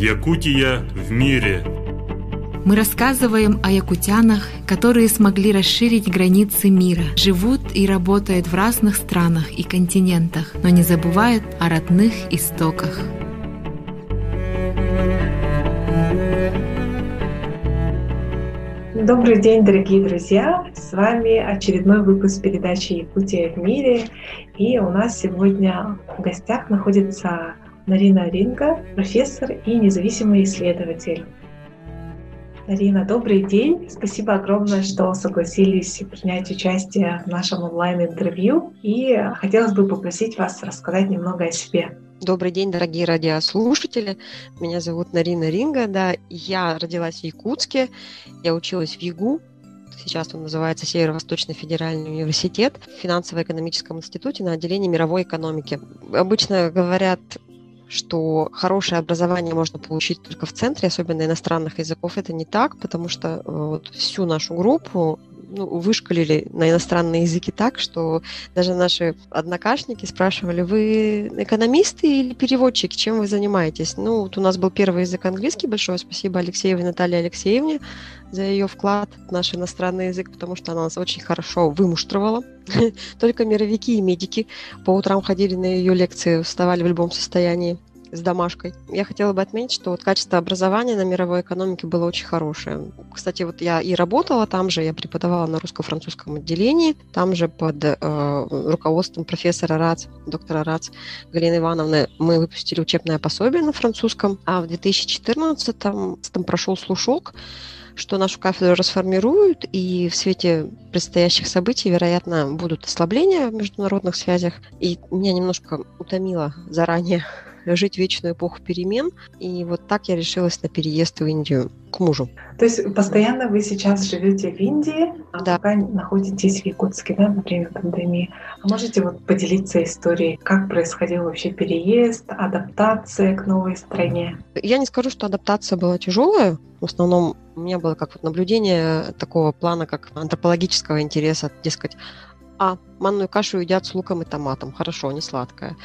Якутия в мире. Мы рассказываем о якутянах, которые смогли расширить границы мира, живут и работают в разных странах и континентах, но не забывают о родных истоках. Добрый день, дорогие друзья! С вами очередной выпуск передачи «Якутия в мире». И у нас сегодня в гостях находится Нарина Ринга, профессор и независимый исследователь. Нарина, добрый день. Спасибо огромное, что согласились принять участие в нашем онлайн-интервью. И хотелось бы попросить вас рассказать немного о себе. Добрый день, дорогие радиослушатели. Меня зовут Нарина Ринга. Да, я родилась в Якутске. Я училась в ЮГУ. Сейчас он называется Северо-Восточный федеральный университет в финансово-экономическом институте на отделении мировой экономики. Обычно говорят что хорошее образование можно получить только в центре, особенно иностранных языков. Это не так, потому что э, вот всю нашу группу ну, вышкалили на иностранные языки так, что даже наши однокашники спрашивали, вы экономисты или переводчики, чем вы занимаетесь? Ну, вот у нас был первый язык английский, большое спасибо Алексеевой Наталье Алексеевне за ее вклад в наш иностранный язык, потому что она нас очень хорошо вымуштровала. Только мировики и медики по утрам ходили на ее лекции, вставали в любом состоянии с домашкой. Я хотела бы отметить, что вот качество образования на мировой экономике было очень хорошее. Кстати, вот я и работала там же, я преподавала на русско-французском отделении, там же под э, руководством профессора РАЦ, доктора РАЦ Галины Ивановны, мы выпустили учебное пособие на французском, а в 2014 там, прошел слушок, что нашу кафедру расформируют, и в свете предстоящих событий, вероятно, будут ослабления в международных связях. И меня немножко утомило заранее жить вечную эпоху перемен. И вот так я решилась на переезд в Индию к мужу. То есть постоянно вы сейчас живете в Индии, а да. пока находитесь в Якутске, да, во время пандемии. А можете вот поделиться историей, как происходил вообще переезд, адаптация к новой стране? Я не скажу, что адаптация была тяжелая. В основном у меня было как вот наблюдение такого плана, как антропологического интереса, дескать, а, манную кашу едят с луком и томатом. Хорошо, не сладкая.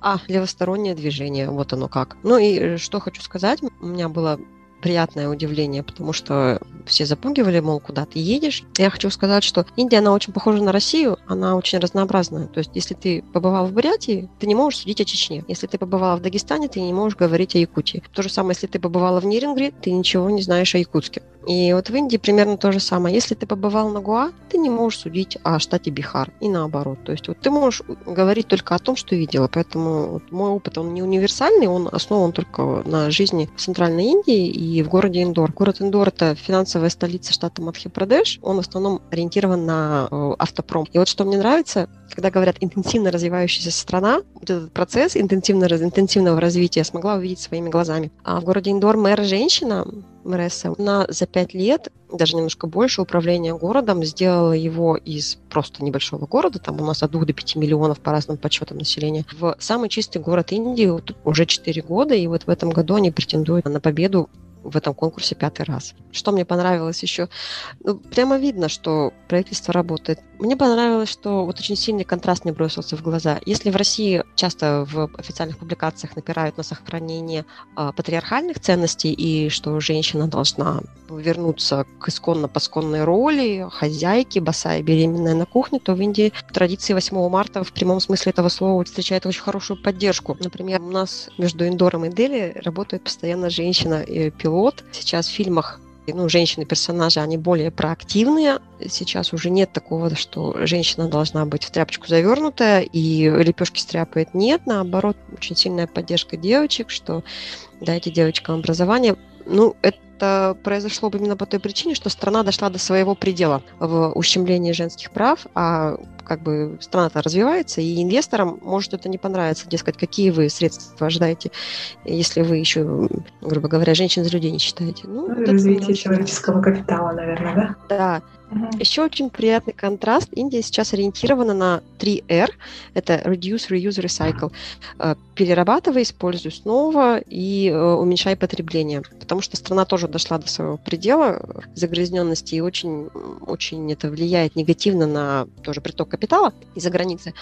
А, левостороннее движение, вот оно как. Ну и э, что хочу сказать, у меня было приятное удивление, потому что все запугивали, мол, куда ты едешь. Я хочу сказать, что Индия, она очень похожа на Россию, она очень разнообразная. То есть, если ты побывал в Бурятии, ты не можешь судить о Чечне. Если ты побывала в Дагестане, ты не можешь говорить о Якутии. То же самое, если ты побывала в Нирингре, ты ничего не знаешь о Якутске. И вот в Индии примерно то же самое. Если ты побывал на Гуа, ты не можешь судить о штате Бихар. И наоборот. То есть вот ты можешь говорить только о том, что видела. Поэтому вот мой опыт, он не универсальный, он основан только на жизни в Центральной Индии и в городе Индор. Город Индор – это финансовая столица штата Мадхья-Прадеш. Он в основном ориентирован на э, автопром. И вот что мне нравится, когда говорят интенсивно развивающаяся страна, вот этот процесс интенсивно, интенсивного развития смогла увидеть своими глазами. А в городе Индор мэр женщина, Мэресса, она за пять лет, даже немножко больше, управления городом сделала его из просто небольшого города, там у нас от 2 до 5 миллионов по разным подсчетам населения, в самый чистый город Индии вот уже 4 года, и вот в этом году они претендуют на победу в этом конкурсе пятый раз. Что мне понравилось еще? Ну, прямо видно, что правительство работает. Мне понравилось, что вот очень сильный контраст мне бросился в глаза. Если в России часто в официальных публикациях напирают на сохранение э, патриархальных ценностей и что женщина должна вернуться к исконно-посконной роли хозяйки, босая беременная на кухне, то в Индии традиции 8 марта в прямом смысле этого слова встречает очень хорошую поддержку. Например, у нас между Индором и Дели работает постоянно женщина-пилот, пилот. Сейчас в фильмах ну, женщины-персонажи, они более проактивные. Сейчас уже нет такого, что женщина должна быть в тряпочку завернутая и лепешки стряпает. Нет, наоборот, очень сильная поддержка девочек, что дайте девочкам образование. Ну, это произошло бы именно по той причине, что страна дошла до своего предела в ущемлении женских прав, а как бы страна-то развивается, и инвесторам может это не понравиться, дескать, какие вы средства ожидаете, если вы еще, грубо говоря, женщин за людей не считаете. Ну, ну развитие человеческого капитала, наверное, да? Да. Угу. Еще очень приятный контраст. Индия сейчас ориентирована на 3R. Это Reduce, Reuse, Recycle. Перерабатывай, используй снова и э, уменьшай потребление. Потому что страна тоже дошла до своего предела загрязненности и очень, очень это влияет негативно на тоже приток капитала из-за границы.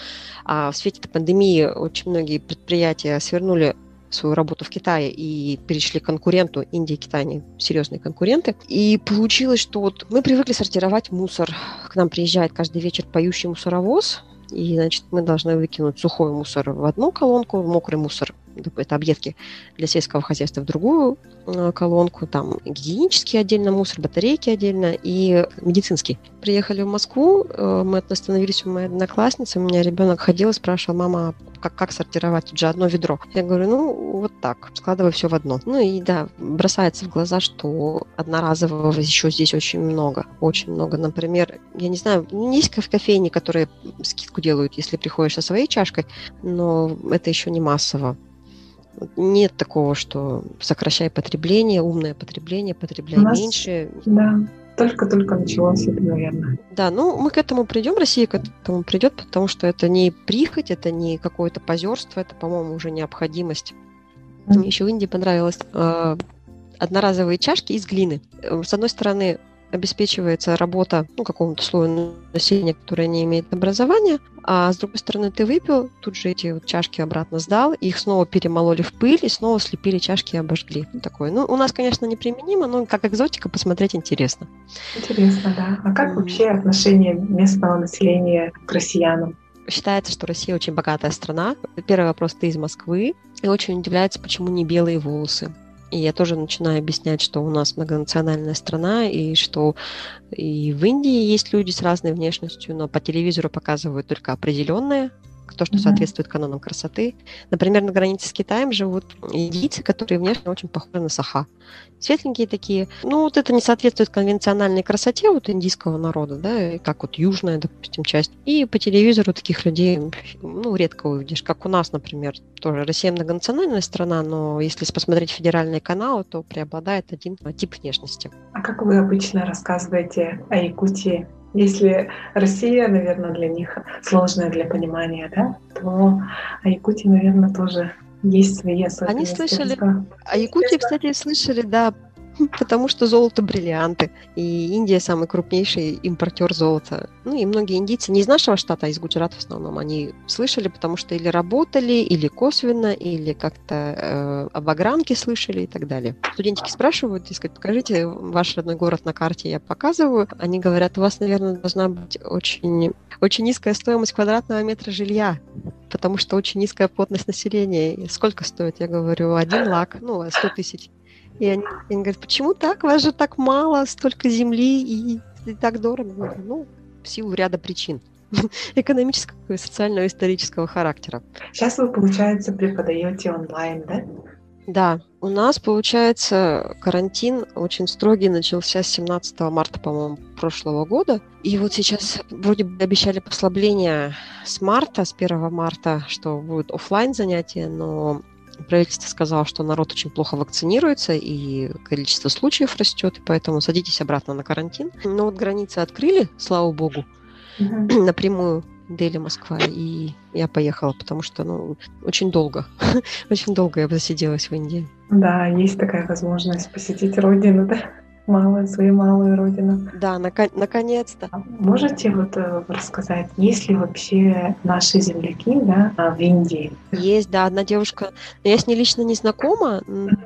А в свете пандемии очень многие предприятия свернули свою работу в Китае и перешли к конкуренту. Индия и Китай, они серьезные конкуренты. И получилось, что вот мы привыкли сортировать мусор. К нам приезжает каждый вечер поющий мусоровоз, и, значит, мы должны выкинуть сухой мусор в одну колонку, мокрый мусор это объедки для сельского хозяйства в другую э, колонку, там гигиенический отдельно мусор, батарейки отдельно и медицинский. Приехали в Москву, э, мы остановились у моей одноклассницы, у меня ребенок ходил и спрашивал, мама, как, как сортировать, тут же одно ведро. Я говорю, ну, вот так, складывай все в одно. Ну и да, бросается в глаза, что одноразового еще здесь очень много, очень много. Например, я не знаю, есть кофейни, которые скидку делают, если приходишь со своей чашкой, но это еще не массово. Нет такого, что сокращай потребление, умное потребление, потребляй меньше. Да, только-только началось это, наверное. Да, ну мы к этому придем, Россия к этому придет, потому что это не прихоть, это не какое-то позерство, это, по-моему, уже необходимость. Мне еще в Индии понравилось э, одноразовые чашки из глины. С одной стороны, обеспечивается работа ну, какому-то слою населения, которое не имеет образования, а с другой стороны ты выпил, тут же эти вот чашки обратно сдал, их снова перемололи в пыль и снова слепили чашки и обожгли. Такое. Ну, у нас, конечно, неприменимо, но как экзотика посмотреть интересно. Интересно, да. А как вообще отношение местного населения к россиянам? Считается, что Россия очень богатая страна. Первый вопрос, ты из Москвы, и очень удивляется, почему не белые волосы. И я тоже начинаю объяснять, что у нас многонациональная страна, и что и в Индии есть люди с разной внешностью, но по телевизору показывают только определенные то, что mm-hmm. соответствует канонам красоты. Например, на границе с Китаем живут индийцы, которые внешне очень похожи на саха. Светленькие такие. Ну, вот это не соответствует конвенциональной красоте вот индийского народа, да, как вот южная, допустим, часть. И по телевизору таких людей, ну, редко увидишь, как у нас, например, тоже Россия многонациональная страна, но если посмотреть федеральные каналы, то преобладает один тип внешности. А как вы обычно рассказываете о Якутии если Россия, наверное, для них сложная для понимания, да, то о Якутии, наверное, тоже есть свои особенности. Они слышали, о Якутии, кстати, слышали, да, потому что золото бриллианты. И Индия самый крупнейший импортер золота. Ну и многие индийцы, не из нашего штата, а из Гуджарата в основном, они слышали, потому что или работали, или косвенно, или как-то э, об огранке слышали и так далее. Студентики спрашивают, дескать, покажите ваш родной город на карте, я показываю. Они говорят, у вас, наверное, должна быть очень, очень низкая стоимость квадратного метра жилья, потому что очень низкая плотность населения. Сколько стоит? Я говорю, один лак, ну, 100 тысяч. И они, они говорят, почему так? Вас же так мало, столько земли и, и так дорого. говорю, ну, в силу ряда причин экономического и социального исторического характера. Сейчас вы, получается, преподаете онлайн, да? Да, у нас, получается, карантин очень строгий начался с 17 марта, по-моему, прошлого года. И вот сейчас вроде бы обещали послабление с марта, с 1 марта, что будет офлайн занятия, но правительство сказало, что народ очень плохо вакцинируется, и количество случаев растет, и поэтому садитесь обратно на карантин. Но вот границы открыли, слава богу, mm-hmm. напрямую Дели, Москва, и я поехала, потому что, ну, очень долго, очень долго я засиделась в Индии. Да, есть такая возможность посетить родину, да? Малую, свою малую родину. Да, нак- наконец-то. А можете вот э, рассказать, есть ли вообще наши земляки да, а, в Индии? Есть, да, одна девушка, я с ней лично не знакома,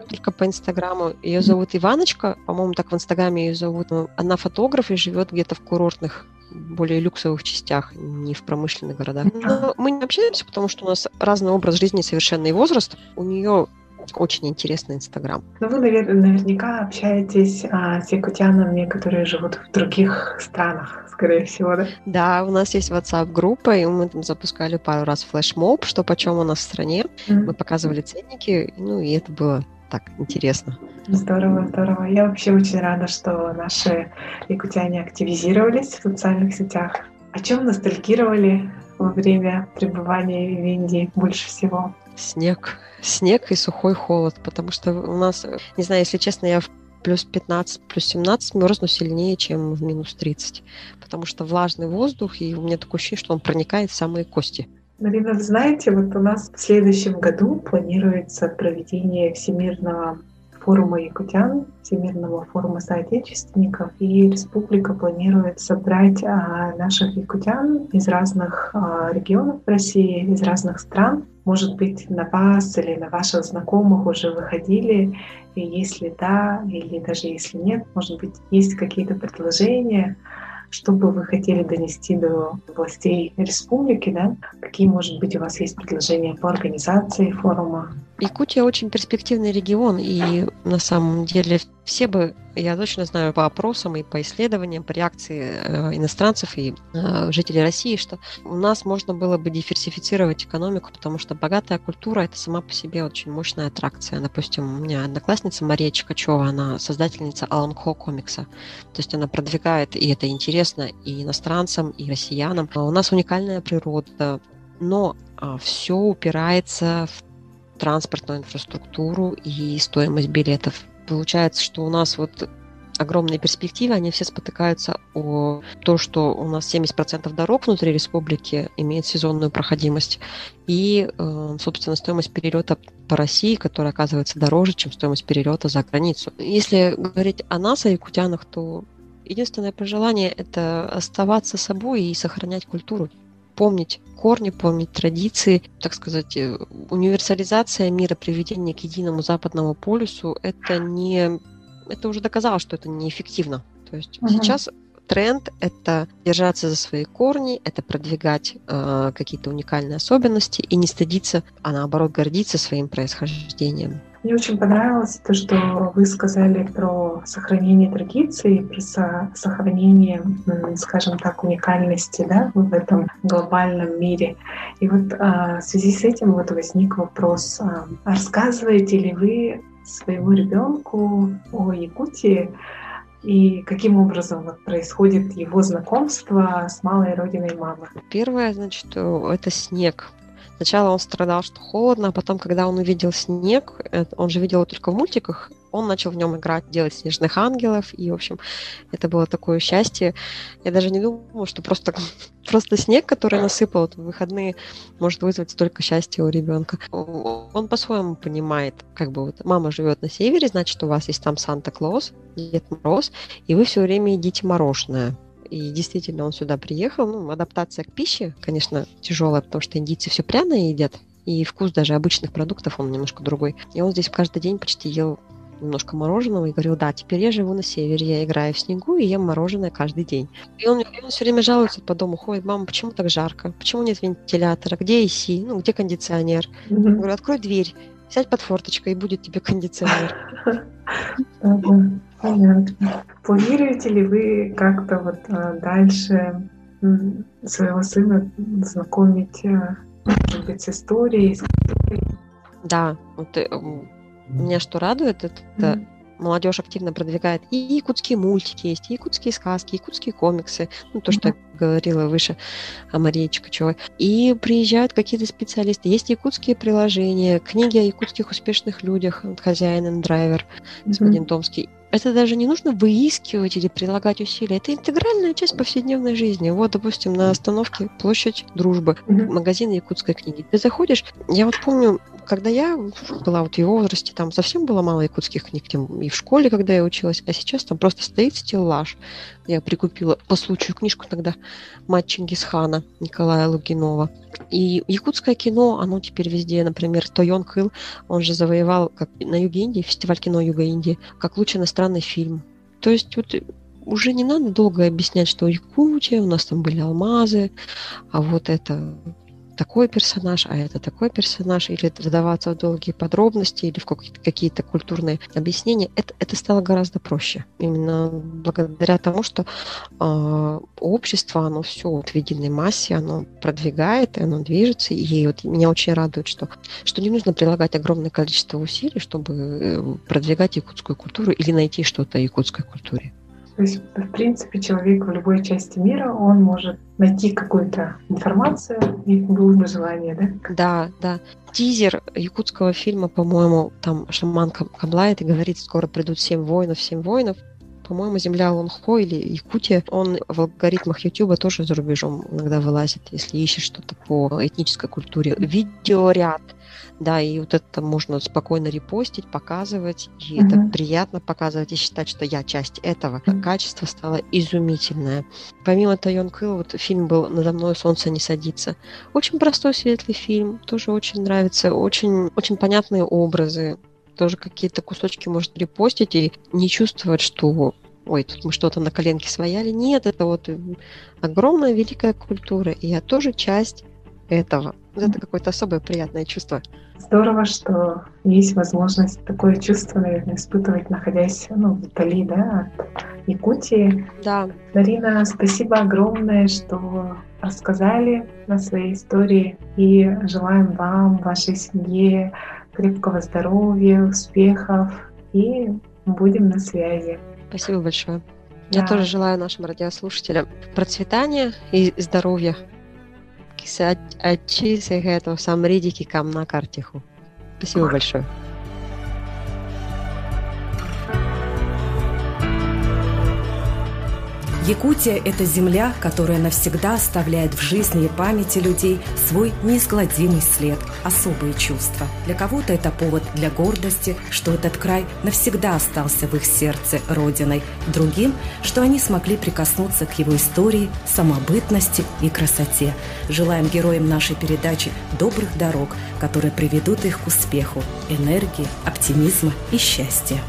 только по Инстаграму. Ее зовут Иваночка, по-моему, так в Инстаграме ее зовут. Она фотограф и живет где-то в курортных более люксовых частях, не в промышленных городах. Но мы не общаемся, потому что у нас разный образ жизни, совершенный возраст. У нее очень интересный Инстаграм. Ну, вы, наверное, наверняка общаетесь а, с якутянами, которые живут в других странах, скорее всего, да? Да, у нас есть WhatsApp-группа, и мы там запускали пару раз флешмоб, что почем у нас в стране. Mm-hmm. Мы показывали ценники, ну, и это было так интересно. Здорово, здорово. Я вообще очень рада, что наши якутяне активизировались в социальных сетях. О чем ностальгировали во время пребывания в Индии больше всего? Снег. Снег и сухой холод, потому что у нас, не знаю, если честно, я в плюс 15, плюс 17 мерзну сильнее, чем в минус 30, потому что влажный воздух, и у меня такое ощущение, что он проникает в самые кости. Марина, вы знаете, вот у нас в следующем году планируется проведение Всемирного форума якутян, Всемирного форума соотечественников, и республика планирует собрать а, наших якутян из разных а, регионов России, из разных стран. Может быть, на вас или на ваших знакомых уже выходили, и если да, или даже если нет, может быть, есть какие-то предложения, что бы вы хотели донести до властей республики, да? Какие, может быть, у вас есть предложения по организации форума? Якутия очень перспективный регион, и на самом деле все бы, я точно знаю по опросам и по исследованиям, по реакции э, иностранцев и э, жителей России, что у нас можно было бы диверсифицировать экономику, потому что богатая культура – это сама по себе очень мощная аттракция. Допустим, у меня одноклассница Мария Чикачева, она создательница Алан Хо комикса. То есть она продвигает, и это интересно и иностранцам, и россиянам. А у нас уникальная природа, но а, все упирается в транспортную инфраструктуру и стоимость билетов. Получается, что у нас вот огромные перспективы, они все спотыкаются о том, что у нас 70% дорог внутри республики имеют сезонную проходимость, и, э, собственно, стоимость перелета по России, которая оказывается дороже, чем стоимость перелета за границу. Если говорить о нас, о якутянах, то единственное пожелание – это оставаться собой и сохранять культуру помнить корни, помнить традиции, так сказать, э, универсализация мира, приведение к единому западному полюсу, это не, это уже доказало, что это неэффективно. То есть угу. сейчас тренд – это держаться за свои корни, это продвигать э, какие-то уникальные особенности и не стыдиться, а наоборот гордиться своим происхождением. Мне очень понравилось то, что вы сказали про сохранение традиций, про со сохранение, скажем так, уникальности да, в этом глобальном мире. И вот а, в связи с этим вот возник вопрос, а, рассказываете ли вы своему ребенку о Якутии, и каким образом вот происходит его знакомство с малой родиной мамы? Первое, значит, это снег. Сначала он страдал, что холодно, а потом, когда он увидел снег, он же видел его только в мультиках, он начал в нем играть, делать снежных ангелов, и, в общем, это было такое счастье. Я даже не думала, что просто, просто снег, который насыпал в выходные, может вызвать столько счастья у ребенка. Он по-своему понимает, как бы вот мама живет на севере, значит, у вас есть там Санта-Клаус, Дед Мороз, и вы все время едите мороженое и действительно он сюда приехал. Ну, адаптация к пище, конечно, тяжелая, потому что индийцы все пряное едят, и вкус даже обычных продуктов он немножко другой. И он здесь каждый день почти ел немножко мороженого и говорил, да, теперь я живу на севере, я играю в снегу и ем мороженое каждый день. И он, и он все время жалуется по дому, ходит, мама, почему так жарко? Почему нет вентилятора? Где AC? Ну, где кондиционер? Mm-hmm. Я говорю, открой дверь, сядь под форточкой, и будет тебе кондиционер. Понятно. Планируете ли вы как-то вот а, дальше своего сына знакомить, а, может быть, с историей, с Да, вот, э, меня что радует, это mm-hmm молодежь активно продвигает и якутские мультики есть, и якутские сказки, и якутские комиксы, ну, то, что mm-hmm. я говорила выше о Марии Чикачевой. И приезжают какие-то специалисты. Есть якутские приложения, книги о якутских успешных людях, хозяин и драйвер, господин mm-hmm. Томский это даже не нужно выискивать или прилагать усилия. Это интегральная часть повседневной жизни. Вот, допустим, на остановке площадь Дружбы, магазин якутской книги. Ты заходишь, я вот помню, когда я была вот в его возрасте, там совсем было мало якутских книг, тем и в школе, когда я училась, а сейчас там просто стоит стеллаж. Я прикупила по случаю книжку тогда «Мать Чингисхана» Николая Лугинова. И якутское кино, оно теперь везде, например, Тойон Кыл, он же завоевал как на юге Индии, фестиваль кино Юга Индии, как лучший иностранный фильм. То есть вот уже не надо долго объяснять, что Якутия, у нас там были алмазы, а вот это такой персонаж, а это такой персонаж, или вдаваться в долгие подробности, или в какие-то культурные объяснения, это, это стало гораздо проще. Именно благодаря тому, что э, общество, оно все вот в единой массе, оно продвигает, и оно движется, и вот меня очень радует, что, что не нужно прилагать огромное количество усилий, чтобы э, продвигать якутскую культуру или найти что-то якутской культуре. То есть, в принципе, человек в любой части мира, он может найти какую-то информацию и было бы желание, да? Да, да. Тизер якутского фильма, по-моему, там шаман Камлает и говорит, скоро придут семь воинов, семь воинов. По-моему, земля Лонхо или Якутия, он в алгоритмах YouTube тоже за рубежом иногда вылазит, если ищешь что-то по этнической культуре. Видеоряд – да, и вот это можно спокойно репостить, показывать, и uh-huh. это приятно показывать и считать, что я часть этого. Uh-huh. Качество стало изумительное. Помимо Тайон Кэл, вот фильм был «Надо мной солнце не садится». Очень простой, светлый фильм, тоже очень нравится, очень, очень понятные образы, тоже какие-то кусочки может репостить и не чувствовать, что ой, тут мы что-то на коленке свояли. Нет, это вот огромная великая культура, и я тоже часть этого. Это какое-то особое приятное чувство. Здорово, что есть возможность такое чувство, наверное, испытывать, находясь ну, вдали да, от Якутии. Да. Дарина, спасибо огромное, что рассказали на своей истории. И желаем вам, вашей семье крепкого здоровья, успехов. И будем на связи. Спасибо большое. Да. Я тоже желаю нашим радиослушателям процветания и здоровья Ачи Сегето Самридики Камна Картиху. Спасибо большое. Якутия – это земля, которая навсегда оставляет в жизни и памяти людей свой неизгладимый след, особые чувства. Для кого-то это повод для гордости, что этот край навсегда остался в их сердце родиной. Другим, что они смогли прикоснуться к его истории, самобытности и красоте. Желаем героям нашей передачи добрых дорог, которые приведут их к успеху, энергии, оптимизма и счастья.